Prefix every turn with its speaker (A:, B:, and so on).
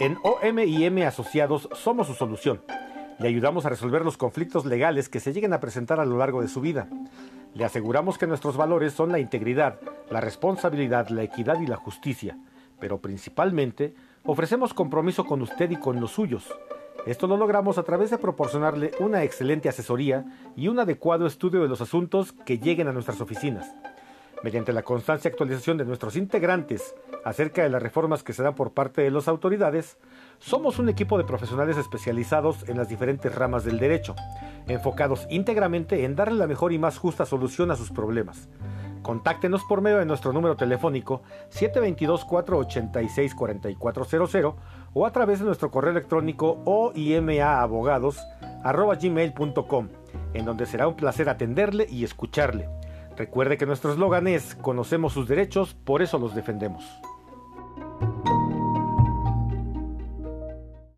A: En OMIM Asociados somos su solución. Le ayudamos a resolver los conflictos legales que se lleguen a presentar a lo largo de su vida. Le aseguramos que nuestros valores son la integridad, la responsabilidad, la equidad y la justicia, pero principalmente ofrecemos compromiso con usted y con los suyos. Esto lo logramos a través de proporcionarle una excelente asesoría y un adecuado estudio de los asuntos que lleguen a nuestras oficinas mediante la constante actualización de nuestros integrantes acerca de las reformas que se dan por parte de las autoridades, somos un equipo de profesionales especializados en las diferentes ramas del derecho, enfocados íntegramente en darle la mejor y más justa solución a sus problemas. Contáctenos por medio de nuestro número telefónico 722-486-4400 o a través de nuestro correo electrónico oimaabogados.gmail.com, en donde será un placer atenderle y escucharle. Recuerde que nuestro eslogan es Conocemos sus derechos, por eso los defendemos.